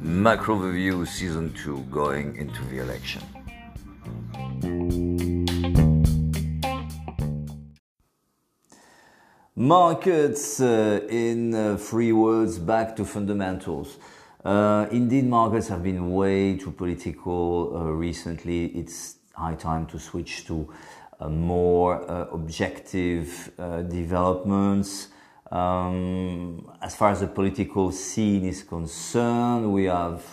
Macro Review Season 2 going into the election. Markets uh, in uh, three words back to fundamentals. Uh, indeed, markets have been way too political uh, recently. It's high time to switch to more uh, objective uh, developments. Um, as far as the political scene is concerned, we have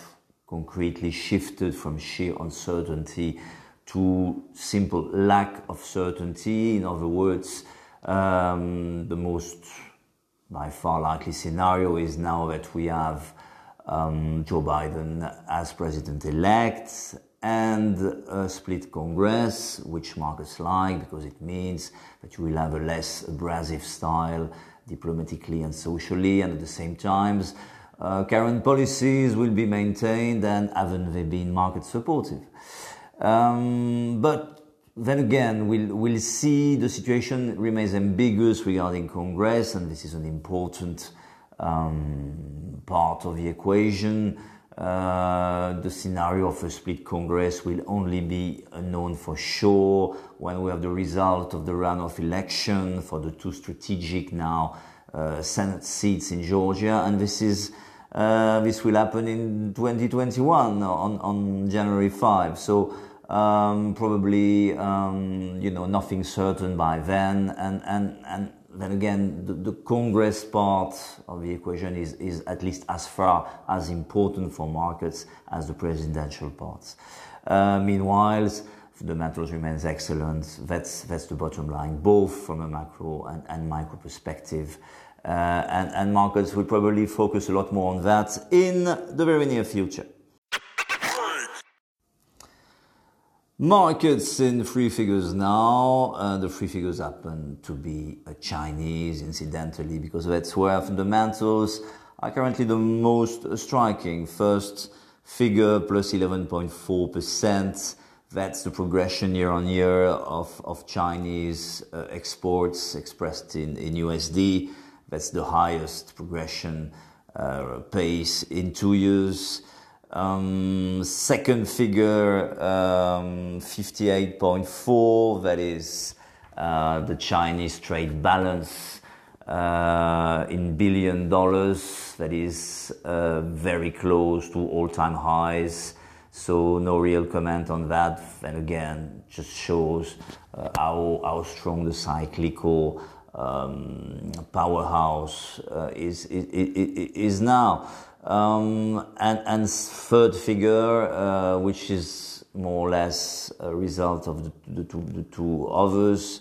concretely shifted from sheer uncertainty to simple lack of certainty. In other words, um, the most by far likely scenario is now that we have um, Joe Biden as president elect and a split Congress, which markets like because it means that you will have a less abrasive style diplomatically and socially, and at the same time, uh, current policies will be maintained and haven't they been market supportive. Um, but then again, we'll, we'll see the situation remains ambiguous regarding Congress, and this is an important um, part of the equation. Uh, the scenario of a split Congress will only be known for sure when we have the result of the runoff election for the two strategic now uh, Senate seats in Georgia, and this is uh, this will happen in 2021 on, on January 5. So um, probably um, you know nothing certain by then, and and and then again the, the, Congress part of the equation is is at least as far as important for markets as the presidential parts. Uh, meanwhile, fundamentals remains excellent. That's that's the bottom line, both from a macro and, and micro perspective. Uh, and, and markets will probably focus a lot more on that in the very near future. Markets in three figures now. Uh, the three figures happen to be uh, Chinese, incidentally, because that's where fundamentals are currently the most striking. First figure plus 11.4%. That's the progression year on year of, of Chinese uh, exports expressed in, in USD. That's the highest progression uh, pace in two years. Um, second figure, um, 58.4, that is uh, the Chinese trade balance uh, in billion dollars, that is uh, very close to all time highs. So, no real comment on that. And again, just shows uh, how, how strong the cyclical um, powerhouse uh, is, is, is now. Um, and, and third figure, uh, which is more or less a result of the, the, two, the two others,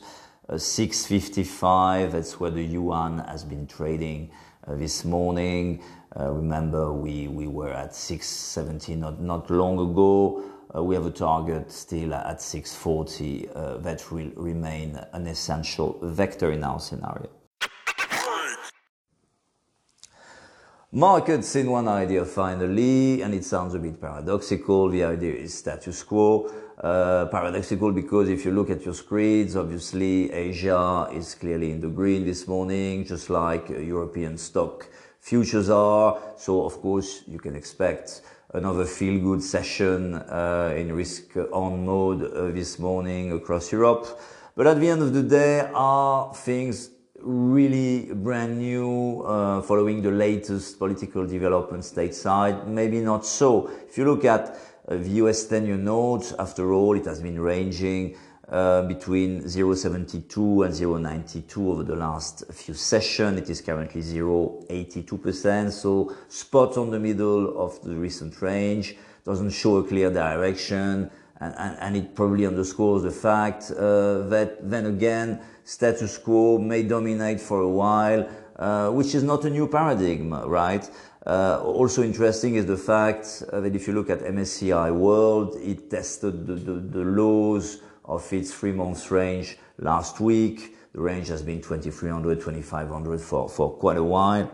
uh, 655, that's where the yuan has been trading uh, this morning. Uh, remember, we, we were at 670 not, not long ago. Uh, we have a target still at 640 uh, that will remain an essential vector in our scenario. Markets in one idea finally, and it sounds a bit paradoxical. The idea is status quo. Uh, paradoxical because if you look at your screens, obviously Asia is clearly in the green this morning, just like European stock futures are. So of course you can expect another feel-good session uh, in risk-on mode uh, this morning across Europe. But at the end of the day, are things really brand new uh, following the latest political development stateside? Maybe not so. If you look at uh, the US 10-year notes, after all, it has been ranging uh, between 0.72 and 0.92 over the last few sessions. It is currently 0.82%, so spot on the middle of the recent range. Doesn't show a clear direction, and, and, and it probably underscores the fact uh, that then again, status quo may dominate for a while, uh, which is not a new paradigm, right? Uh, also interesting is the fact uh, that if you look at MSCI World, it tested the, the, the lows of its three months range last week. The range has been 2300, 2500 for, for quite a while.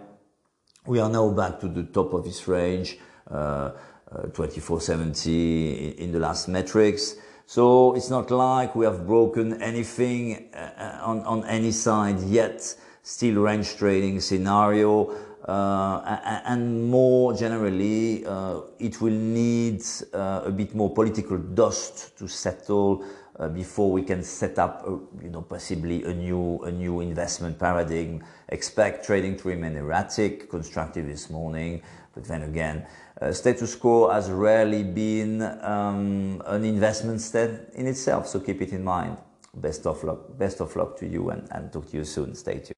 We are now back to the top of this range, uh, uh, 2470 in the last metrics. So it's not like we have broken anything uh, on, on any side yet. still range trading scenario. Uh, and more generally, it will need a bit more political dust to settle before we can set up, you know, possibly a new a new investment paradigm. Expect trading to remain erratic, constructive this morning, but then again, uh, status quo has rarely been um, an investment step in itself. So keep it in mind. Best of luck. Best of luck to you, and, and talk to you soon. Stay tuned.